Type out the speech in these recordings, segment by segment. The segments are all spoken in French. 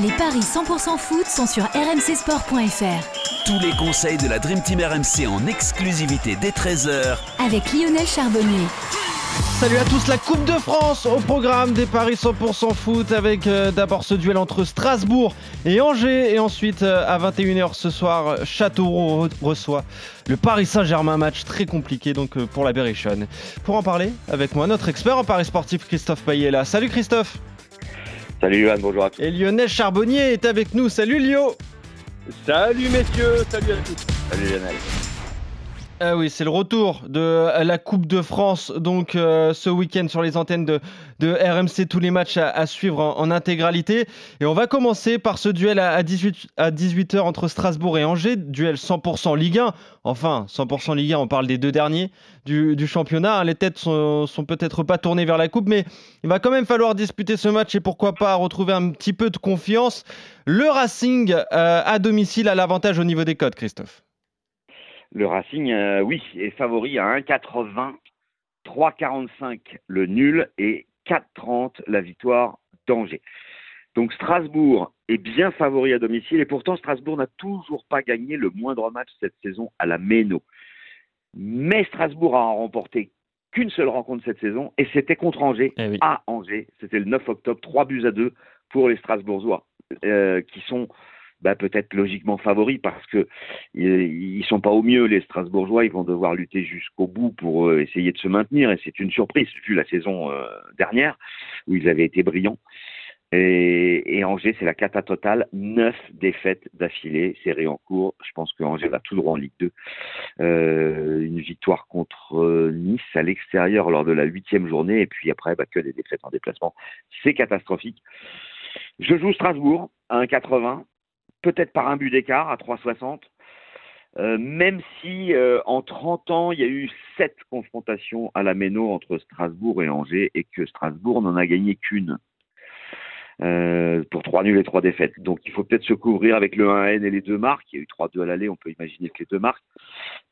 Les paris 100% foot sont sur rmcsport.fr. Tous les conseils de la Dream Team RMC en exclusivité dès 13h Avec Lionel Charbonnier. Salut à tous, la Coupe de France au programme des Paris 100% foot avec euh, d'abord ce duel entre Strasbourg et Angers et ensuite euh, à 21h ce soir Châteauroux re- reçoit le Paris Saint-Germain, match très compliqué donc euh, pour la Berrichonne. Pour en parler avec moi, notre expert en Paris sportif Christophe Payet là. Salut Christophe Salut Johan, bonjour à tous. Et Lionel Charbonnier est avec nous. Salut Lio Salut messieurs, salut à tous. Salut Lionel. Ah oui, c'est le retour de la Coupe de France, donc euh, ce week-end sur les antennes de, de RMC, tous les matchs à, suivre en, intégralité. Et on va commencer par ce duel à, à 18, à 18h entre Strasbourg et Angers, duel 100% Ligue 1. Enfin, 100% Ligue 1, on parle des deux derniers du, du championnat. Les têtes sont, sont peut-être pas tournées vers la Coupe, mais il va quand même falloir disputer ce match et pourquoi pas retrouver un petit peu de confiance. Le Racing euh, à domicile a l'avantage au niveau des codes, Christophe. Le Racing, euh, oui, est favori à 1,80, 3,45 le nul et 4,30 la victoire d'Angers. Donc Strasbourg est bien favori à domicile et pourtant Strasbourg n'a toujours pas gagné le moindre match cette saison à la Méno. Mais Strasbourg a remporté qu'une seule rencontre cette saison et c'était contre Angers Eh oui. à Angers. C'était le 9 octobre, 3 buts à 2 pour les Strasbourgeois euh, qui sont bah, peut-être logiquement favoris parce que ils, ils sont pas au mieux les Strasbourgeois. Ils vont devoir lutter jusqu'au bout pour euh, essayer de se maintenir et c'est une surprise vu la saison euh, dernière où ils avaient été brillants. Et, Angers, c'est la cata totale. Neuf défaites d'affilée, série en cours. Je pense que Angers va tout droit en Ligue 2. Euh, une victoire contre euh, Nice à l'extérieur lors de la huitième journée, et puis après, bah, que des défaites en déplacement. C'est catastrophique. Je joue Strasbourg à 1,80, peut-être par un but d'écart à 3,60. Euh, même si euh, en 30 ans, il y a eu sept confrontations à la Méno entre Strasbourg et Angers et que Strasbourg n'en a gagné qu'une euh, pour trois nuls et trois défaites. Donc il faut peut-être se couvrir avec le 1N et les deux marques. Il y a eu 3-2 à l'aller, on peut imaginer que les deux marques.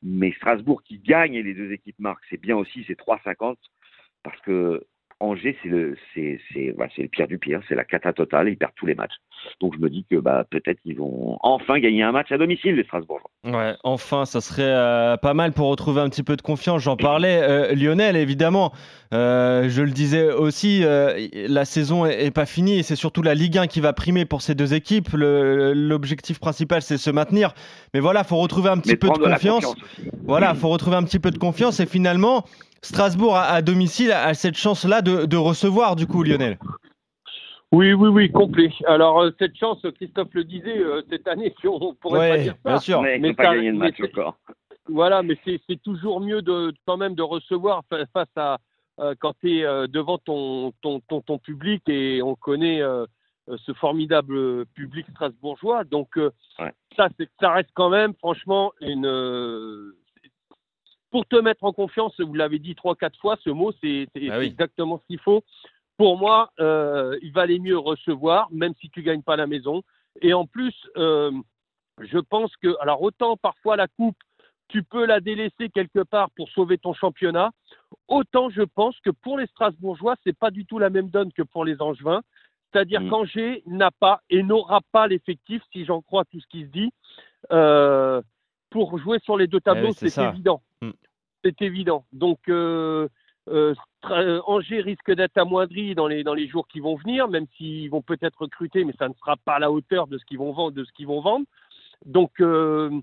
Mais Strasbourg qui gagne et les deux équipes marquent, c'est bien aussi, c'est 3,50 parce que Angers, c'est le, c'est, c'est, bah, c'est le pire du pire, c'est la cata totale, ils perdent tous les matchs. Donc je me dis que bah, peut-être ils vont enfin gagner un match à domicile, les Strasbourgeois. Ouais, enfin, ça serait euh, pas mal pour retrouver un petit peu de confiance. J'en parlais, euh, Lionel, évidemment. euh, je le disais aussi, la saison est, est pas finie et c'est surtout la Ligue 1 qui va primer pour ces deux équipes. Le- L'objectif principal, c'est se maintenir. Mais voilà, faut retrouver un petit Mais peu de prendre de confiance. confiance. Voilà, faut retrouver un petit peu de confiance et finalement, Strasbourg à, à domicile a, a cette chance-là de, de recevoir du coup, Lionel. Oui, oui, oui, complet. Alors, euh, cette chance, Christophe le disait, euh, cette année, si on pourrait pas Ouais, dire ça. bien sûr. Mais Mais pas ça- gagné de mais match encore. Voilà, mais c'est toujours mieux de quand même de recevoir fa- face à euh, quand tu es devant ton, ton, ton, ton public et on connaît ce formidable public strasbourgeois. Donc, euh, Ouais. ça, c'est- ça reste quand même, franchement, une. Pour te mettre en confiance, vous l'avez dit trois, quatre fois, ce mot, c'est Ah oui. c'est exactement ce qu'il faut. Pour moi, euh, il valait mieux recevoir, même si tu gagnes pas la maison. Et en plus, euh, je pense que, alors autant parfois la coupe, tu peux la délaisser quelque part pour sauver ton championnat, autant je pense que pour les Strasbourgeois, c'est pas du tout la même donne que pour les Angevins. C'est-à-dire Mm. qu'Angers n'a pas et n'aura pas l'effectif, si j'en crois tout ce qui se dit, euh, pour jouer sur les deux tableaux, Eh oui, c'est évident. Mm. C'est évident. Donc, euh, euh, euh, Angers risque d'être amoindri dans les, dans les jours qui vont venir, même s'ils vont peut-être recruter, mais ça ne sera pas à la hauteur de ce qu'ils vont vendre. Donc, je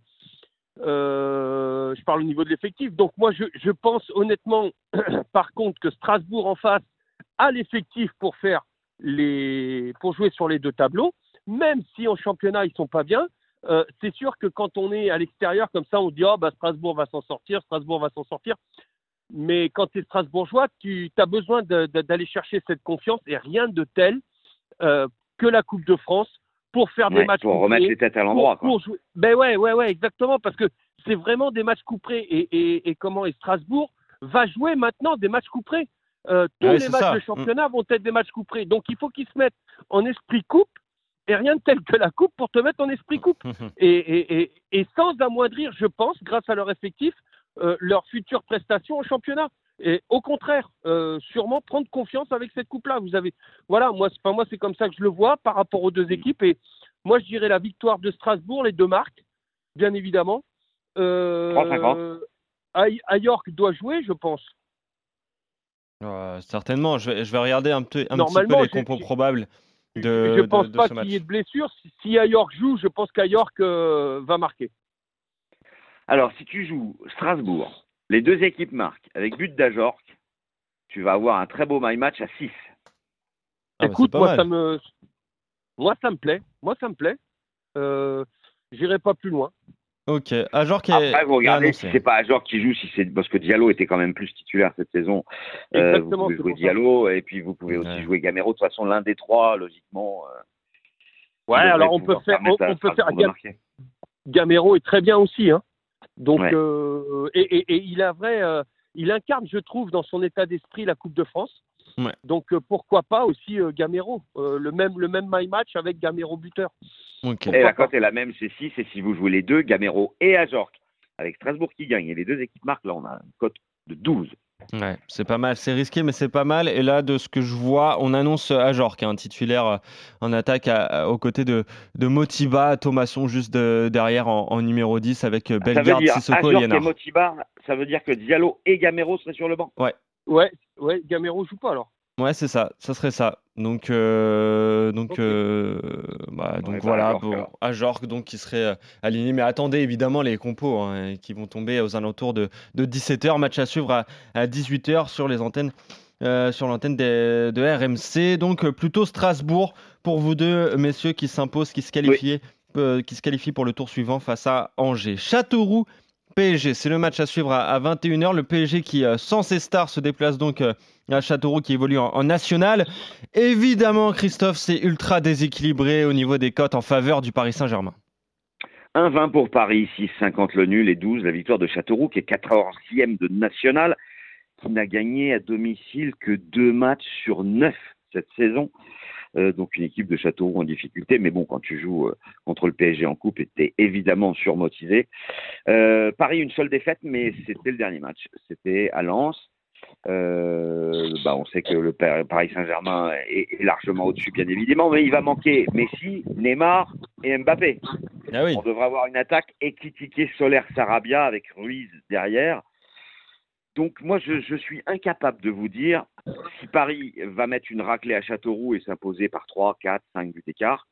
parle au niveau de l'effectif. Donc, moi, je, je pense honnêtement, par contre, que Strasbourg en face a l'effectif pour faire les, pour jouer sur les deux tableaux, même si en championnat ils sont pas bien. Euh, c'est sûr que quand on est à l'extérieur comme ça, on dit oh bah Strasbourg va s'en sortir, Strasbourg va s'en sortir. Mais quand tu es strasbourgeois, tu as besoin d'aller chercher cette confiance et rien de tel euh, que la Coupe de France pour faire des matchs pour remettre les têtes à l'endroit. Ben ouais, ouais, ouais, exactement, parce que c'est vraiment des matchs couperés. Et, et, et comment et Strasbourg va jouer maintenant des matchs couperés. Euh, tous Ouais, les matchs ça. de championnat vont être des matchs couperés. Donc il faut qu'ils se mettent en esprit coupe et rien de tel que la coupe pour te mettre en esprit coupe. Et, et, et, et sans amoindrir, je pense, grâce à leur effectif, euh, leurs futures prestations au championnat. Et au contraire, euh, sûrement prendre confiance avec cette coupe-là. Vous avez, voilà, moi, c'est- enfin, moi c'est comme ça que je le vois par rapport aux deux équipes. Et moi, je dirais la victoire de Strasbourg, les deux marques, bien évidemment. Euh, 3,50. à, à York doit jouer, je pense. Ouais, certainement, je vais, je vais regarder un, peu, un petit peu les compos probables de, je de- pense de pas qu'il y ait de blessure. Si, si à York joue, je pense qu'à York euh, va marquer. Alors, si tu joues Strasbourg, les deux équipes marquent avec but d'Ajorc, tu vas avoir un très beau my match à 6. Ah, bah, Écoute, moi mal. ça me, moi ça me plaît. Moi ça me plaît. Euh, J'irai pas plus loin. Ok, Ajor qui est, Après, vous regardez si c'est pas Ajorc qui joue, si c'est parce que Diallo était quand même plus titulaire cette saison. Euh, vous pouvez jouer. Diallo et puis vous pouvez aussi Ouais. jouer Gamero. De toute façon, l'un des trois, logiquement. euh, Ouais, alors on peut faire, on, permettre à on peut faire. Gam-. Gamero est très bien aussi, hein. Donc Ouais. euh, et, et, et il a vrai, euh, il incarne, je trouve, dans son état d'esprit la Coupe de France. Ouais. Donc euh, pourquoi pas aussi euh, Gamero, euh, le même le même my match avec Gamero buteur. Et Pourquoi la cote est la même, c'est 6. Et si vous jouez les deux, Gamero et Ajorc, avec Strasbourg qui gagne et les deux équipes marquent, là on a une cote de 12. Ouais, c'est pas mal, c'est risqué, mais c'est pas mal. Et là, de ce que je vois, on annonce Ajor, qui est un titulaire en attaque à- à- aux côtés de, de Motiba, Thomasson juste de- derrière en, en numéro 10 avec Ça veut Bellegarde, dire Sissoko et. Motiba, ça veut dire que Diallo et Gamero seraient sur le banc. Ouais, ouais, Gamero joue pas alors. Ouais, c'est ça, ça serait ça. Donc, euh, donc, euh, bah, donc bah, voilà, alors. Ajorc, donc qui serait euh, aligné. Mais attendez évidemment les compos hein, qui vont tomber aux alentours de, de 17h. Match à suivre à, à 18h sur les antennes. euh, sur l'antenne des- de RMC, donc euh, plutôt Strasbourg pour vous deux messieurs qui s'imposent, qui se qualifient, euh, qui se qualifient pour le tour suivant face à Angers. Châteauroux, PSG, c'est le match à suivre à, à 21h. Le PSG qui, euh, sans ses stars, se déplace donc euh, à Châteauroux qui évolue en, en national. Évidemment, Christophe, c'est ultra déséquilibré au niveau des cotes en faveur du Paris Saint-Germain. 1,20 pour Paris, 6,50 le nul et 12 la victoire de Châteauroux qui est 14e de national, qui n'a gagné à domicile que deux matchs sur neuf cette saison. Euh, donc une équipe de Châteauroux en difficulté, mais bon, quand tu joues euh, contre le PSG en coupe, tu évidemment surmotivé. Euh, Paris, une seule défaite, mais c'était le dernier match. C'était à Lens. Euh, bah, on sait que le Pa- Paris Saint-Germain est, est largement au-dessus, bien évidemment, mais il va manquer Messi, Neymar et Mbappé. Ah oui. On devrait avoir une attaque équitiquée solaire Sarabia avec Ruiz derrière. Donc moi, je, suis incapable de vous dire si Paris va mettre une raclée à Châteauroux et s'imposer par 3, 4, 5 buts d'écart,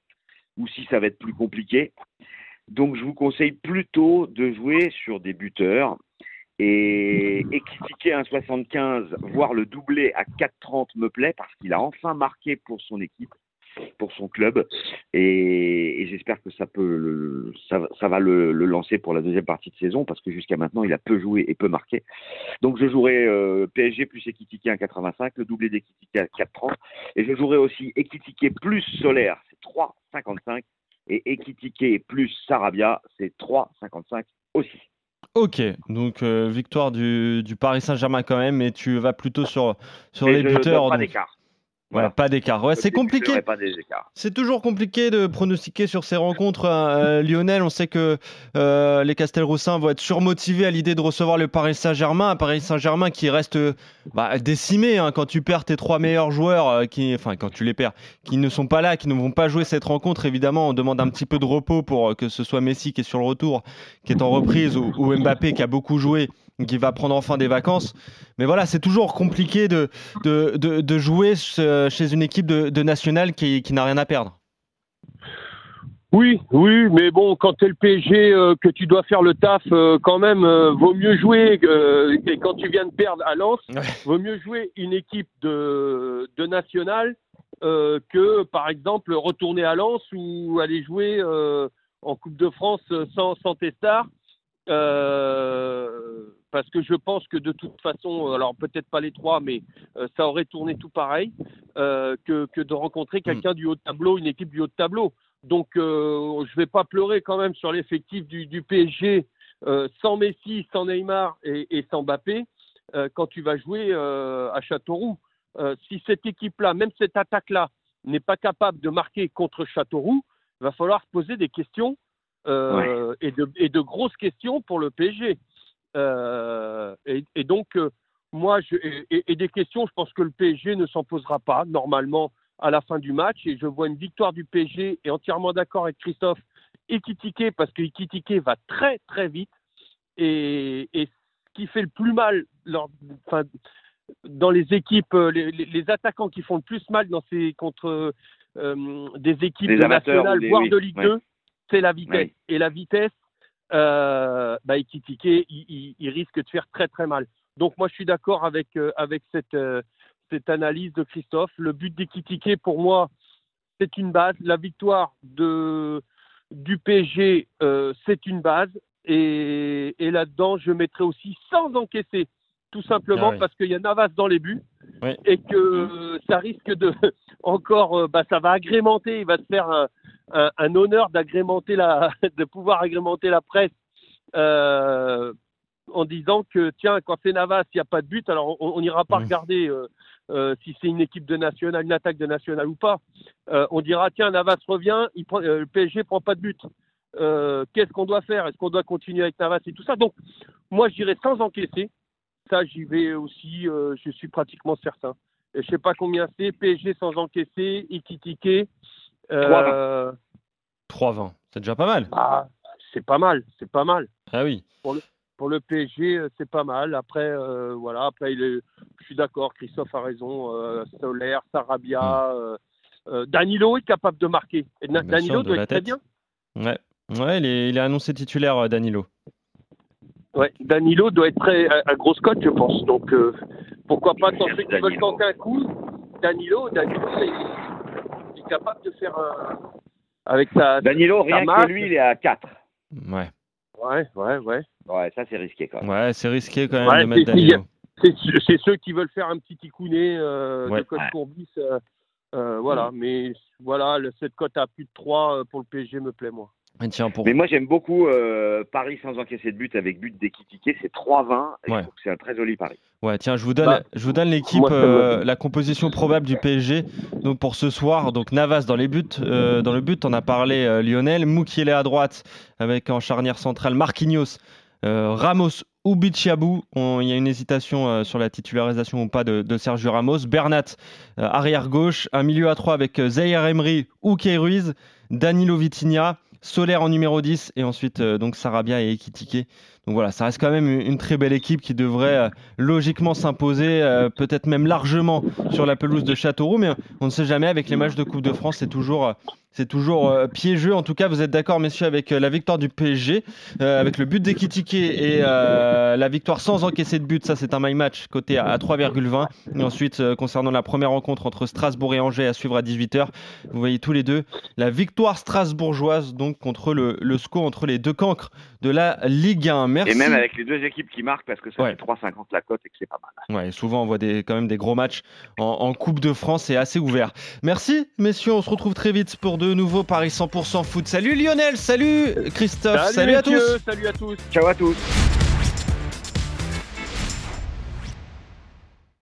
ou si ça va être plus compliqué. Donc je vous conseille plutôt de jouer sur des buteurs et équitiquer un 75, voire le doubler à 4,30 me plaît parce qu'il a enfin marqué pour son équipe, pour son club, et, et j'espère que ça peut, le- ça, va- ça va le, le lancer pour la deuxième partie de saison parce que jusqu'à maintenant il a peu joué et peu marqué. Donc je jouerai euh, PSG plus Ekitike à 1,85, le doublé d'Ekitike à 4,30, et je jouerai aussi Ekitike plus Solaire, c'est 3,55, et Ekitike plus Sarabia, c'est 3,55 aussi. Ok, donc euh, victoire du, du Paris Saint-Germain quand même, mais tu vas plutôt sur, sur les je donne buteurs. pas donc- d'écart. Voilà. pas d'écart. Ouais, c'est compliqué. C'est toujours compliqué de pronostiquer sur ces rencontres. hein. Euh, Lionel, on sait que euh, les Castelroussins vont être surmotivés à l'idée de recevoir le Paris Saint-Germain. Un Paris Saint-Germain qui reste euh, bah, décimé hein, quand tu perds tes trois meilleurs joueurs, euh, qui, enfin quand tu les perds, qui ne sont pas là, qui ne vont pas jouer cette rencontre. Évidemment, on demande un petit peu de repos pour euh, que ce soit Messi qui est sur le retour, qui est en reprise, ou, ou Mbappé qui a beaucoup joué, qui va prendre enfin des vacances. Mais voilà, c'est toujours compliqué de, de, de, de jouer chez une équipe de, de nationale qui, qui n'a rien à perdre. Oui, oui, mais bon, quand t'es le PSG, euh, que tu dois faire le taf, euh, quand même, euh, vaut mieux jouer. et quand tu viens de perdre à Lens, Ouais. vaut mieux jouer une équipe de, de nationale que, par exemple, retourner à Lens ou aller jouer en Coupe de France sans, sans tes stars. Euh, parce que je pense que de toute façon, alors peut-être pas les trois, mais ça aurait tourné tout pareil que, que, de rencontrer mm. quelqu'un du haut de tableau, une équipe du haut de tableau. Donc je ne vais pas pleurer quand même sur l'effectif du, du, PSG sans Messi, sans Neymar et, et sans Mbappé quand tu vas jouer à Châteauroux. si cette équipe-là, même cette attaque-là, n'est pas capable de marquer contre Châteauroux, il va falloir se poser des questions euh, et, de, et, de, grosses questions pour le PSG. Euh, et, donc, euh, moi, je, et, des questions, je pense que le PSG ne s'en posera pas normalement à la fin du match. Et je vois une victoire du PSG et entièrement d'accord avec Christophe. Ekitike, parce que Ekitike va très très vite. Et, ce qui fait le plus mal enfin, dans les équipes, les, les, attaquants qui font le plus mal dans ces, contre des équipes nationales, voire de Ligue 2, c'est la vitesse. Et la vitesse, euh, bah, il, il, risque de faire très très mal. Donc moi je suis d'accord avec, euh, avec cette, euh, cette analyse de Christophe. Le but d'Ekitike pour moi c'est une base. La victoire de, du PSG euh, c'est une base. Et, et là-dedans je mettrai aussi sans encaisser, tout simplement ah parce qu'il y a Navas dans les buts. Et que ça risque de encore, bah, ça va agrémenter, il va se faire un, un, honneur d'agrémenter la, de pouvoir agrémenter la presse euh, en disant que tiens, quand c'est Navas, il n'y a pas de but, alors on n'ira pas regarder euh, euh, si c'est une équipe de national, une attaque de national ou pas. on dira tiens, Navas revient, il prend, le PSG prend pas de but. Qu'est-ce qu'on doit faire? Est-ce qu'on doit continuer avec Navas et tout ça? Donc, moi, je dirais sans encaisser. Ça, j'y vais aussi, je suis pratiquement certain. Et je sais pas combien c'est, PSG sans encaisser, Ikitike, 3-20. 3-20, euh, c'est déjà pas mal. Ah, c'est pas mal, c'est pas mal. Ah oui. Pour le, pour le PSG, euh, c'est pas mal. Après, euh, voilà, après, il est, je suis d'accord, Christophe a raison. Euh, Solaire, Sarabia, hmm. Danilo est capable de marquer. Danilo doit être très bien. Ouais, ouais il, est, il est annoncé titulaire, Danilo. Ouais, Danilo doit être très à, grosse cote, je pense. Donc, pourquoi pas tenter qu'ils veulent tenter un coup Danilo, Danilo, capable de faire un. Avec sa. Danilo, rien que lui, il est à 4. Ouais. Ouais, ouais, ouais. Ouais, ça c'est risqué quand même. Ouais, c'est risqué quand même de mettre Danilo. C'est ceux qui veulent faire un petit ticounet euh, de code Courbis. Euh, euh, voilà, mais voilà, cette cote à plus de 3 pour le PSG me plaît, moi. Mais moi j'aime beaucoup euh, Paris sans encaisser de but avec but d'équitiqué, c'est 3-20 et c'est un très joli pari. Ouais, tiens, je vous donne, bah, je vous donne l'équipe, euh, la composition probable du PSG. Donc pour ce soir, donc Navas dans les buts, euh, dans le but, on a parlé Lionel, Moukiele à droite avec en charnière centrale Marquinhos, Ramos ou Bichiabou. Il y a une hésitation sur la titularisation ou pas de, Sergio Ramos. Bernat arrière gauche, un milieu à 3 avec Zaire Emery ou Ruiz, Danilo Vitinha. Solaire en numéro 10 et ensuite euh, donc Sarabia et Ekitike. Donc voilà, ça reste quand même une très belle équipe qui devrait euh, logiquement s'imposer, euh, peut-être même largement sur la pelouse de Châteauroux, mais on ne sait jamais avec les matchs de Coupe de France, c'est toujours c'est toujours euh, piégeux. En tout cas, vous êtes d'accord, messieurs, avec euh, la victoire du PSG, euh, avec le but d'Ekitike et la victoire sans encaisser de but. Ça, c'est un my match côté à, 3,20. Et ensuite, concernant la première rencontre entre Strasbourg et Angers à suivre à 18h, vous voyez tous les deux la victoire strasbourgeoise donc contre le, le SCO, entre les deux cancres de la Ligue 1. Merci. Et même avec les deux équipes qui marquent, parce que ça fait 3,50 la cote et que c'est pas mal. Ouais, souvent on voit des, quand même des gros matchs en, en Coupe de France, c'est assez ouvert. Merci, messieurs, on se retrouve très vite pour de nouveaux Paris 100% foot. Salut Lionel, salut Christophe, salut, à tous. Salut à tous. Ciao à tous.